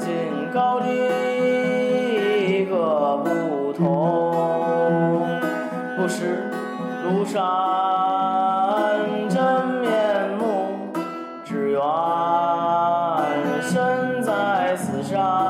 境高低各不同。不识庐山真面目只缘身在此山。